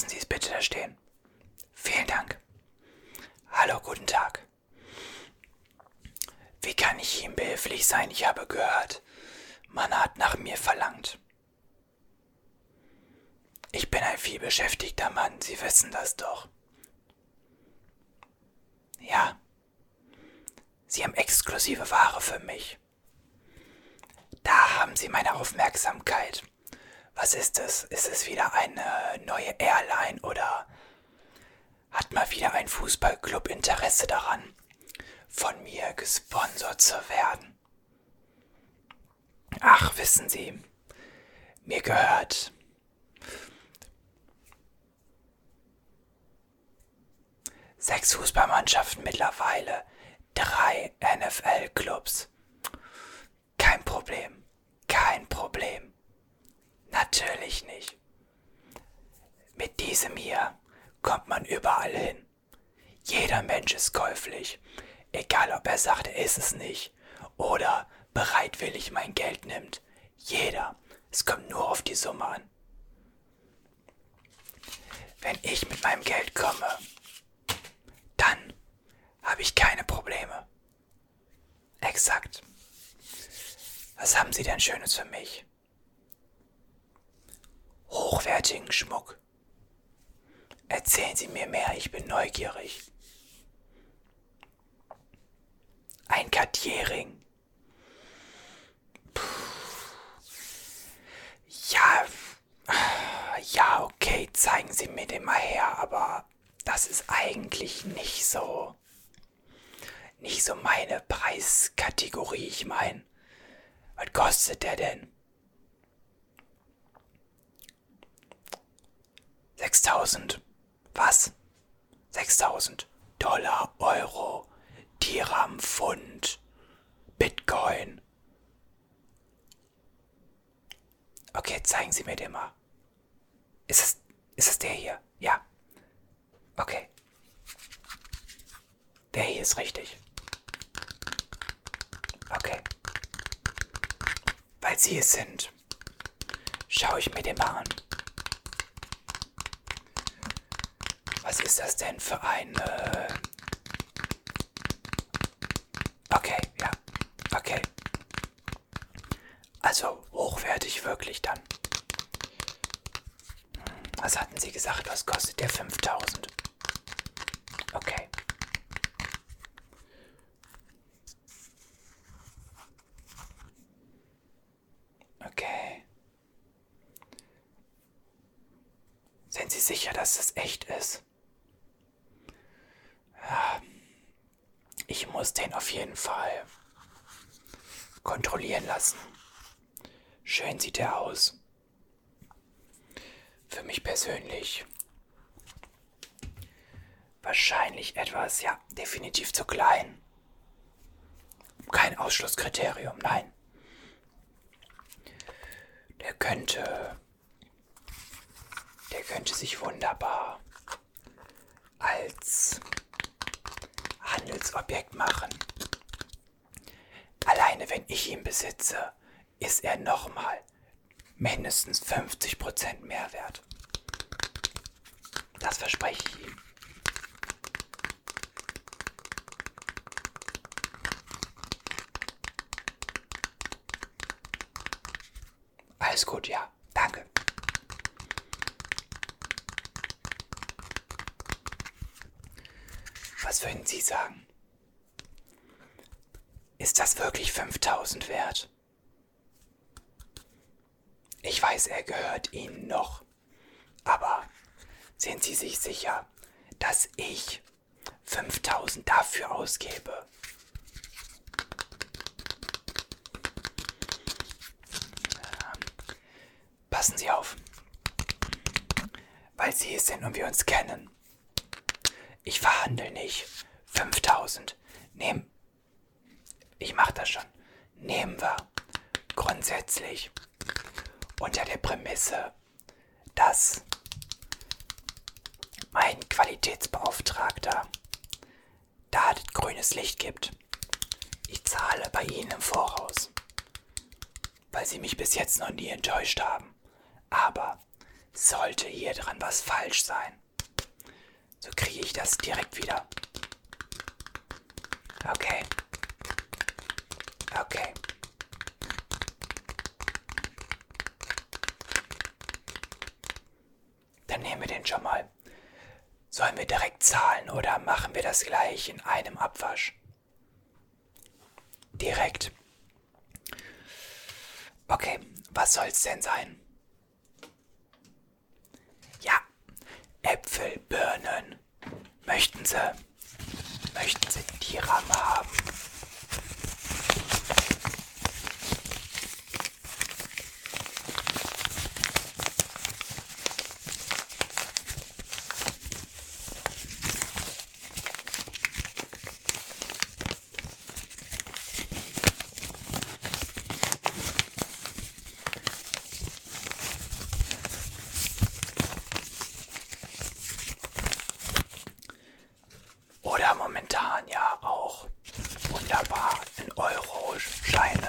Lassen Sie es bitte da stehen. Vielen Dank. Hallo, guten Tag. Wie kann ich Ihnen behilflich sein? Ich habe gehört, man hat nach mir verlangt. Ich bin ein vielbeschäftigter Mann, Sie wissen das doch. Ja, Sie haben exklusive Ware für mich. Da haben Sie meine Aufmerksamkeit. Was ist es? Ist es wieder eine neue Airline oder hat mal wieder ein Fußballclub Interesse daran, von mir gesponsert zu werden? Ach, wissen Sie, mir gehört sechs Fußballmannschaften mittlerweile, drei NFL-Clubs. Kein Problem, kein Problem. Natürlich nicht. Mit diesem hier kommt man überall hin. Jeder Mensch ist käuflich, egal ob er sagt, er ist es nicht oder bereitwillig mein Geld nimmt. Jeder. Es kommt nur auf die Summe an. Wenn ich mit meinem Geld komme, dann habe ich keine Probleme. Exakt. Was haben Sie denn Schönes für mich? Hochwertigen Schmuck. Erzählen Sie mir mehr, ich bin neugierig. Ein Kartierring. Ja, ja, okay, zeigen Sie mir den mal her, aber das ist eigentlich nicht so, nicht so meine Preiskategorie. Ich meine, was kostet der denn? 6000. Was? 6000 Dollar, Euro, Dirham, Pfund, Bitcoin. Okay, zeigen Sie mir den mal. Ist es, ist es der hier? Ja. Okay. Der hier ist richtig. Okay. Weil Sie es sind, schaue ich mir den mal an. Was ist das denn für ein... Äh okay, ja. Okay. Also hochwertig wirklich dann. Was hatten Sie gesagt? Was kostet der 5000? Okay. Okay. Sind Sie sicher, dass das echt ist? Ja. Ich muss den auf jeden Fall kontrollieren lassen. Schön sieht er aus. Für mich persönlich wahrscheinlich etwas, ja, definitiv zu klein. Kein Ausschlusskriterium, nein. Der könnte, der könnte sich wunderbar als Handelsobjekt machen. Alleine wenn ich ihn besitze, ist er nochmal mindestens 50% mehr wert. Das verspreche ich ihm. Alles gut, ja. Danke. Was würden Sie sagen? Ist das wirklich 5000 wert? Ich weiß, er gehört Ihnen noch. Aber sind Sie sich sicher, dass ich 5000 dafür ausgebe? Passen Sie auf. Weil Sie es sind und wir uns kennen. Ich verhandle nicht. 5000. Nehmen. Ich mach das schon. Nehmen wir grundsätzlich unter der Prämisse, dass mein Qualitätsbeauftragter da grünes Licht gibt. Ich zahle bei Ihnen im Voraus, weil Sie mich bis jetzt noch nie enttäuscht haben. Aber sollte hier dran was falsch sein. So kriege ich das direkt wieder. Okay. Okay. Dann nehmen wir den schon mal. Sollen wir direkt zahlen oder machen wir das gleich in einem Abwasch? Direkt. Okay, was soll's denn sein? Ja, Äpfel, Birnen. Möchten Sie? Möchten Sie die Ramme haben? Oder momentan ja auch wunderbar in Euro-Scheinen.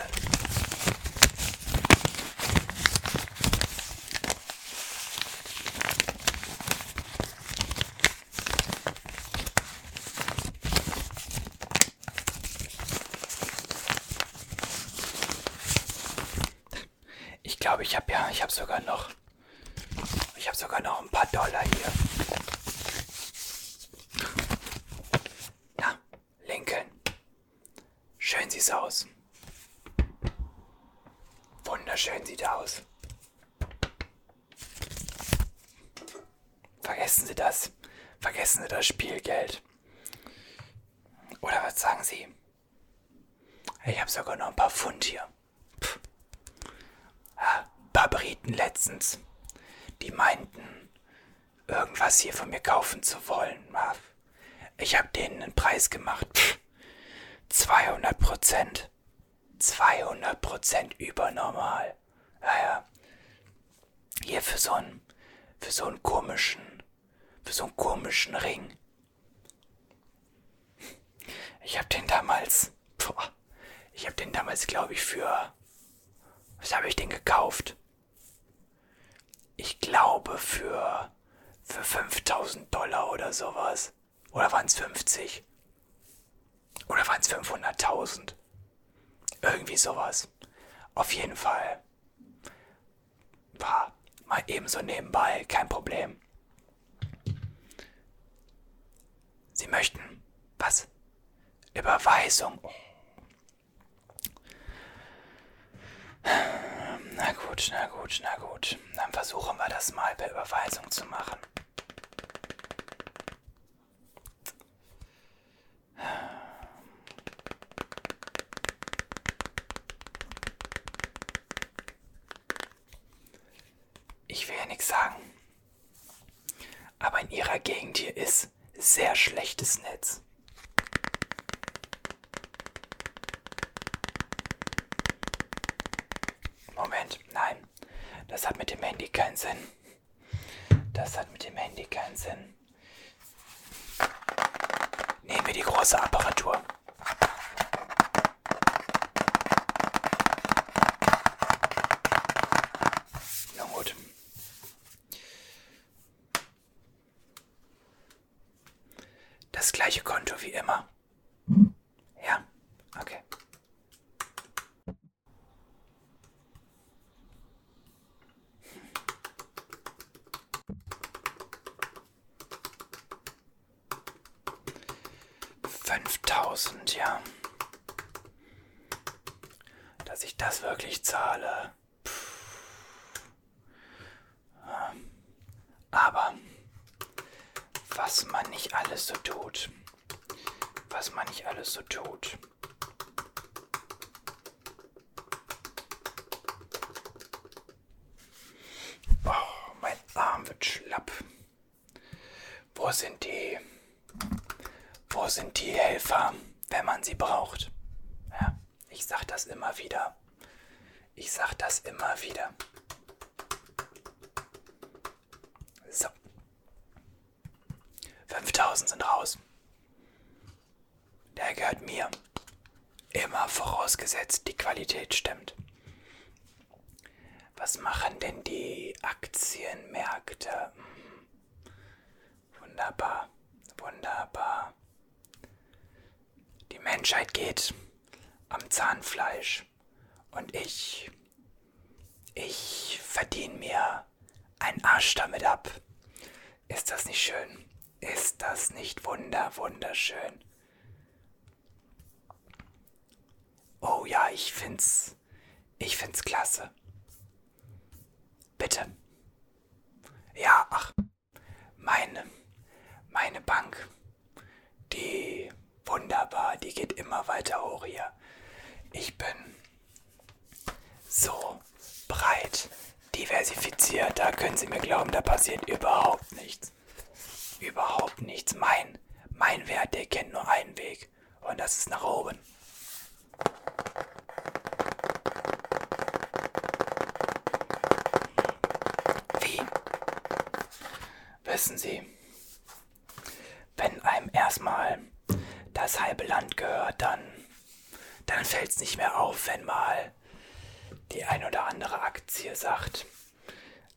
Ich glaube, ich habe sogar noch, ich habe sogar noch ein paar Dollar hier. Na, Lincoln. Schön sieht's aus. Wunderschön sieht aus. Vergessen Sie das. Vergessen Sie das Spielgeld. Oder was sagen Sie? Ich habe sogar noch ein paar Pfund hier. Briten letztens. Die meinten, irgendwas hier von mir kaufen zu wollen. Ich habe denen einen Preis gemacht. Pff. 200 Prozent. 200 Prozent übernormal. Naja. Hier für so einen, für so einen komischen, für so einen komischen Ring. Ich habe den damals, boah, ich habe den damals, glaube ich, für, was habe ich den gekauft? Ich glaube für, für 5000 Dollar oder sowas. Oder waren es 50? Oder waren es 500.000? Irgendwie sowas. Auf jeden Fall. War mal ebenso nebenbei, kein Problem. Sie möchten was? Überweisung. Na gut, na gut, na gut. Dann versuchen wir das mal per Überweisung zu machen. Ich will ja nichts sagen. Aber in ihrer Gegend hier ist sehr schlechtes Netz. Moment, nein. Das hat mit dem Handy keinen Sinn. Das hat mit dem Handy keinen Sinn. Nehmen wir die große Apparatur. Na gut. Das gleiche Konto wie immer. Ja, okay. Fünftausend, ja. Dass ich das wirklich zahle. Aber was man nicht alles so tut. Was man nicht alles so tut. Oh, mein Arm wird schlapp. Sind die? Wo sind die Helfer, wenn man sie braucht? Ja, ich sag das immer wieder. Ich sag das immer wieder. So. 5000 sind raus. Der gehört mir. Immer vorausgesetzt, die Qualität stimmt. Was machen denn die Aktienmärkte? Wunderbar, wunderbar. Die Menschheit geht am Zahnfleisch und ich, ich verdiene mir einen Arsch damit ab. Ist das nicht schön? Ist das nicht wunder, wunderschön? Oh ja, ich find's, ich find's klasse. Bitte. Ja, ach, meine, meine Bank, die wunderbar, die geht immer weiter hoch hier. Ich bin so breit diversifiziert, da können Sie mir glauben, da passiert überhaupt nichts. Überhaupt nichts. Mein, mein Wert, der kennt nur einen Weg und das ist nach oben. Wie? Wissen Sie, wenn einem erstmal das halbe Land gehört, dann, dann fällt es nicht mehr auf, wenn mal die ein oder andere Aktie sagt,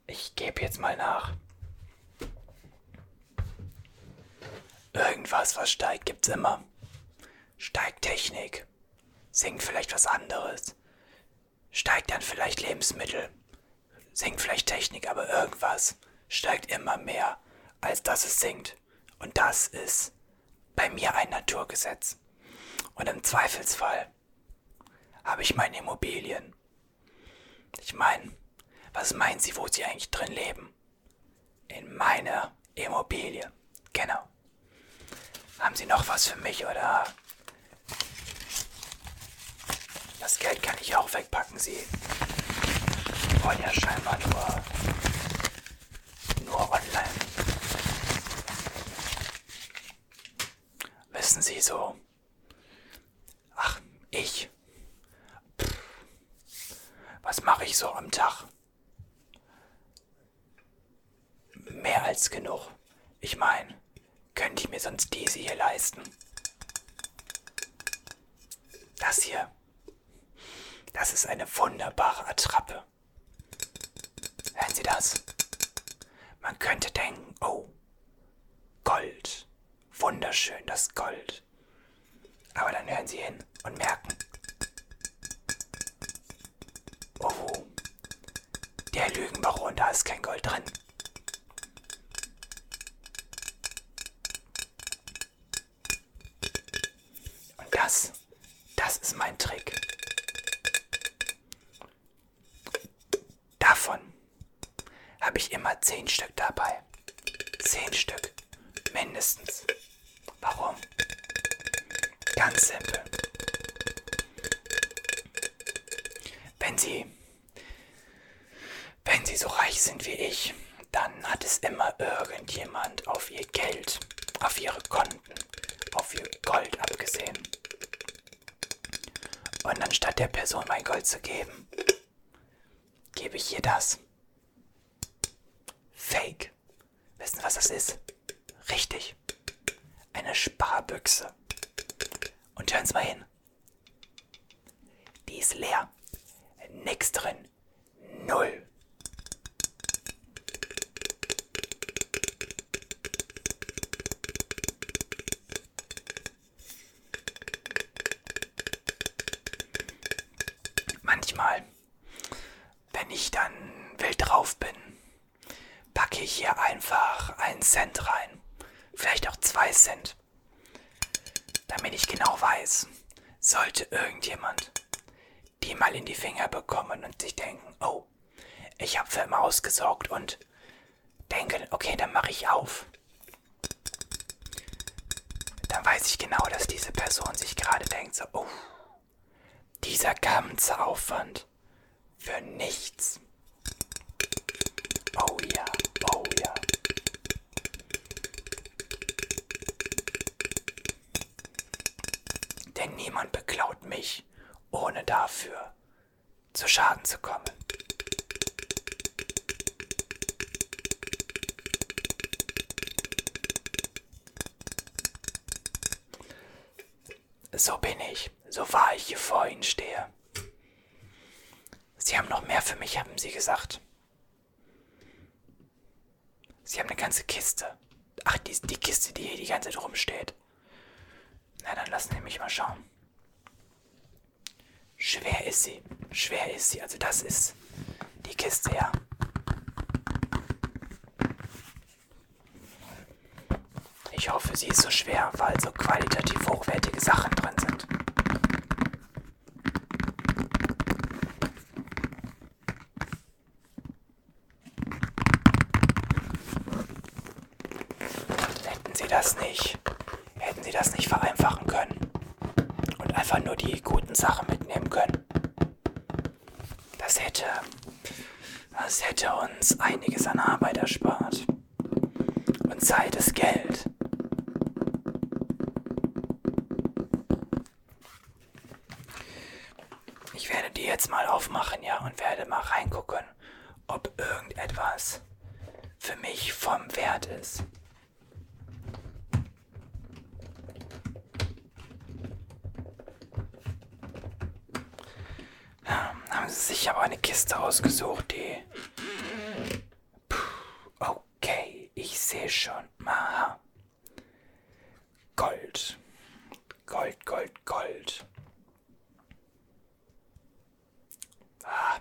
ich gebe jetzt mal nach. Irgendwas, was steigt, gibt's immer. Steigt Technik, sinkt vielleicht was anderes, steigt dann vielleicht Lebensmittel, sinkt vielleicht Technik, aber irgendwas steigt immer mehr, als dass es sinkt. Und das ist bei mir ein Naturgesetz. Und im Zweifelsfall habe ich meine Immobilien. Ich meine, was meinen Sie, wo Sie eigentlich drin leben? In meiner Immobilie. Genau. Haben Sie noch was für mich oder? Das Geld kann ich auch wegpacken, Sie wollen ja scheinbar nur, nur online. Wissen Sie so? Ach, ich. Pff. Was mache ich so am Tag? Mehr als genug. Ich meine, könnte ich mir sonst diese hier leisten? Das hier. Das ist eine wunderbare Attrappe. Hören Sie das? Man könnte denken, oh, Gold. Wunderschön, das Gold. Aber dann hören Sie hin und merken, oh, der Lügenbaron, da ist kein Gold drin. Und das, das ist mein Trick. Davon habe ich immer zehn Stück dabei. Zehn Stück. Mindestens. Ganz simpel. Wenn Sie, wenn Sie so reich sind wie ich, dann hat es immer irgendjemand auf Ihr Geld, auf Ihre Konten, auf Ihr Gold abgesehen. Und anstatt der Person mein Gold zu geben, gebe ich ihr das. Fake. Wissen Sie, was das ist? Richtig. Eine Sparbüchse. Und hören Sie mal hin. Die ist leer. Nix drin. Null. Manchmal, wenn ich dann wild drauf bin, packe ich hier einfach einen Cent rein. Vielleicht auch zwei Cent. Damit ich genau weiß, sollte irgendjemand die mal in die Finger bekommen und sich denken, oh, ich habe für immer ausgesorgt und denken, okay, dann mache ich auf. Dann weiß ich genau, dass diese Person sich gerade denkt, so, oh, dieser ganze Aufwand für nichts. Oh ja, oh Denn niemand beklaut mich, ohne dafür zu Schaden zu kommen. So bin ich, so wahr ich hier vor Ihnen stehe. Sie haben noch mehr für mich, haben Sie gesagt. Sie haben eine ganze Kiste. Ach, die, die Kiste, die hier die ganze Zeit rumsteht. Sie mich mal schauen. Schwer ist sie. Schwer ist sie. Also das ist die Kiste, ja. Ich hoffe, sie ist so schwer, weil so qualitativ hochwertige Sachen drin sind. Hätten Sie das nicht, hätten Sie das nicht vereinfachen können und einfach nur Sachen mitnehmen können. Das hätte, das hätte uns einiges an Arbeit erspart. Und Zeit ist Geld. Ich werde die jetzt mal aufmachen, ja, und werde mal reingucken, ob irgendetwas für mich vom Wert ist. Sich aber eine Kiste ausgesucht, die... Puh, okay, ich sehe schon. Aha. Gold. Gold, Gold, Gold. Ah.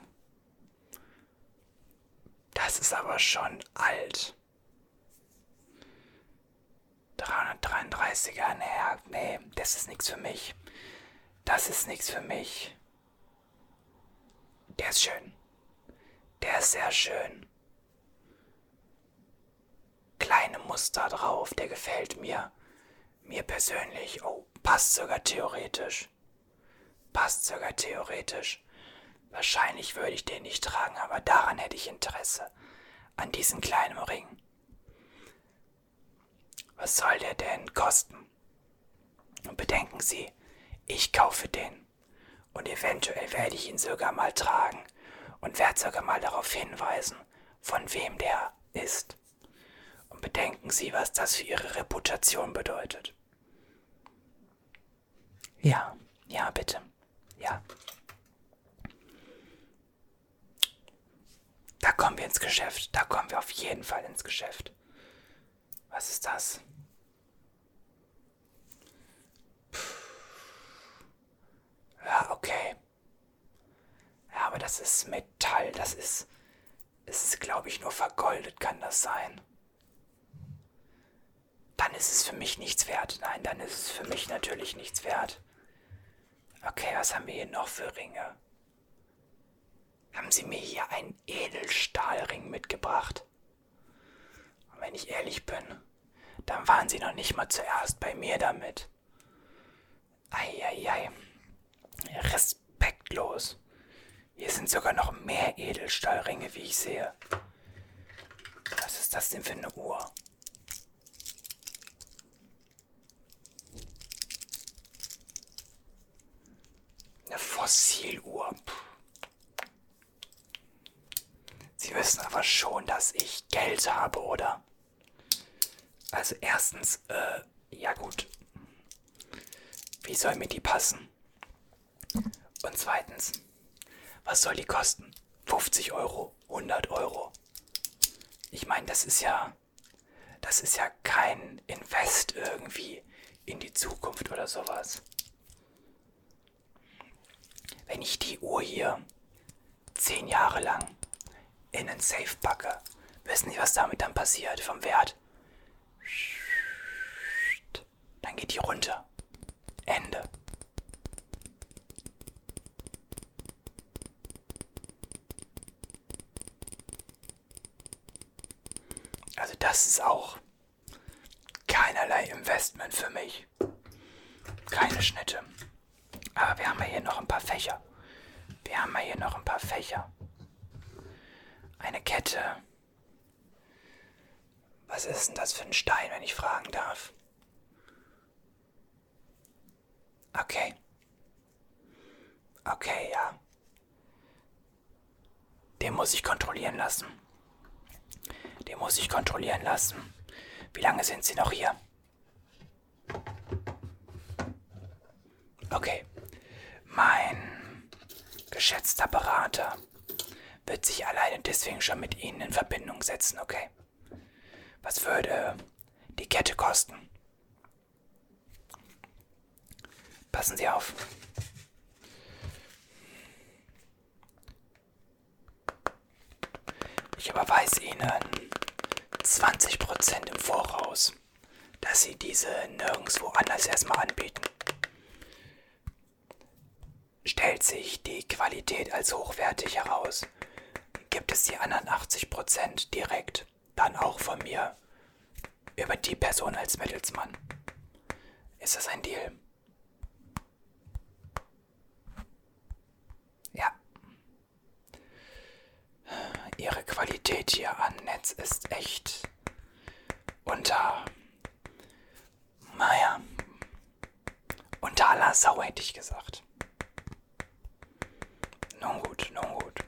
Das ist aber schon alt. 333er, nee, nee, das ist nichts für mich. Das ist nichts für mich. Der ist schön. Der ist sehr schön. Kleine Muster drauf, der gefällt mir. Mir persönlich. Oh, passt sogar theoretisch. Passt sogar theoretisch. Wahrscheinlich würde ich den nicht tragen, aber daran hätte ich Interesse. An diesem kleinen Ring. Was soll der denn kosten? Und bedenken Sie, ich kaufe den. Und eventuell werde ich ihn sogar mal tragen und werde sogar mal darauf hinweisen, von wem der ist. Und bedenken Sie, was das für Ihre Reputation bedeutet. Ja, ja, bitte. Ja. Da kommen wir ins Geschäft. Da kommen wir auf jeden Fall ins Geschäft. Was ist das? Ja, okay. Ja, aber das ist Metall. Das ist. Ist, glaube ich, nur vergoldet, kann das sein? Dann ist es für mich nichts wert. Nein, dann ist es für mich natürlich nichts wert. Okay, was haben wir hier noch für Ringe? Haben Sie mir hier einen Edelstahlring mitgebracht? Und wenn ich ehrlich bin, dann waren Sie noch nicht mal zuerst bei mir damit. Eieiei. Respektlos. Hier sind sogar noch mehr Edelstahlringe, wie ich sehe. Was ist das denn für eine Uhr? Eine Fossiluhr. Sie wissen aber schon, dass ich Geld habe, oder? Also erstens, äh, ja gut. Wie soll mir die passen? Und zweitens, was soll die kosten? 50 Euro, 100 Euro. Ich meine, das ist ja, das ist ja kein Invest irgendwie in die Zukunft oder sowas. Wenn ich die Uhr hier zehn Jahre lang in einen Safe packe, wissen Sie, was damit dann passiert vom Wert? Dann geht die runter. Ende. Also das ist auch keinerlei Investment für mich. Keine Schnitte. Aber wir haben ja hier noch ein paar Fächer. Wir haben ja hier noch ein paar Fächer. Eine Kette. Was ist denn das für ein Stein, wenn ich fragen darf? Okay. Okay, ja. Den muss ich kontrollieren lassen. Den muss ich kontrollieren lassen. Wie lange sind Sie noch hier? Okay. Mein geschätzter Berater wird sich alleine deswegen schon mit Ihnen in Verbindung setzen, okay? Was würde die Kette kosten? Passen Sie auf. Ich überweise Ihnen 20% im Voraus, dass Sie diese nirgendwo anders erstmal anbieten. Stellt sich die Qualität als hochwertig heraus, gibt es die anderen 80% direkt, dann auch von mir, über die Person als Mittelsmann. Ist das ein Deal? Ja. Ihre Qualität hier an Netz ist echt unter, naja, unter aller Sau hätte ich gesagt. Nun gut, nun gut.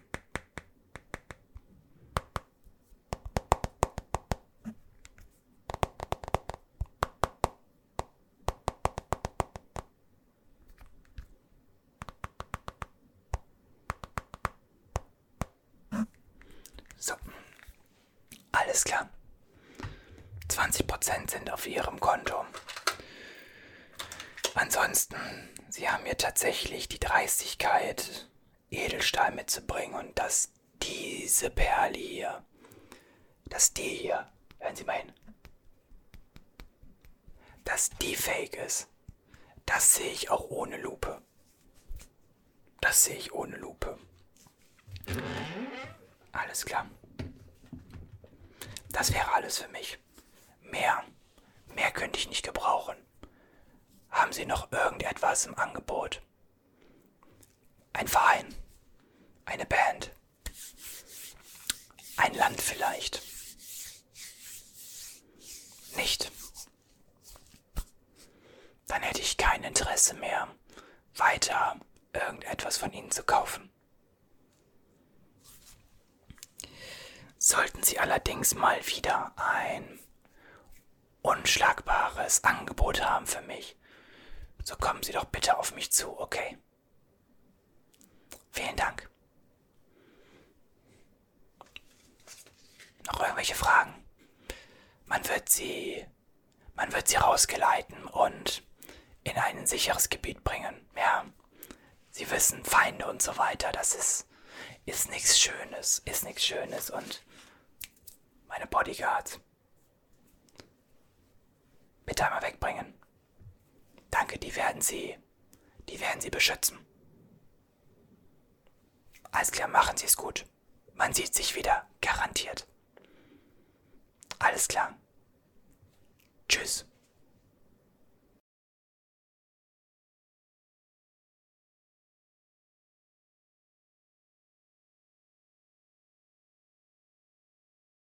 So. Alles klar. 20% sind auf Ihrem Konto. Ansonsten, Sie haben mir tatsächlich die Dreistigkeit, Edelstahl mitzubringen und dass diese Perle hier, dass die hier, hören Sie mal hin, dass die fake ist, das sehe ich auch ohne Lupe. Das sehe ich ohne Lupe. Alles klar. Das wäre alles für mich. Mehr, mehr könnte ich nicht gebrauchen. Haben Sie noch irgendetwas im Angebot? Ein Verein? Eine Band? Ein Land vielleicht? Nicht. Dann hätte ich kein Interesse mehr, weiter irgendetwas von Ihnen zu kaufen. Sollten Sie allerdings mal wieder ein unschlagbares Angebot haben für mich, so kommen Sie doch bitte auf mich zu, okay? Vielen Dank. Noch irgendwelche Fragen? Man wird sie, man wird sie rausgeleiten und in ein sicheres Gebiet bringen. Ja, Sie wissen, Feinde und so weiter, das ist, ist nichts Schönes, ist nichts Schönes und meine Bodyguards. Bitte einmal wegbringen. Danke, die werden Sie, die werden Sie beschützen. Alles klar, machen Sie es gut. Man sieht sich wieder, garantiert. Alles klar. Tschüss.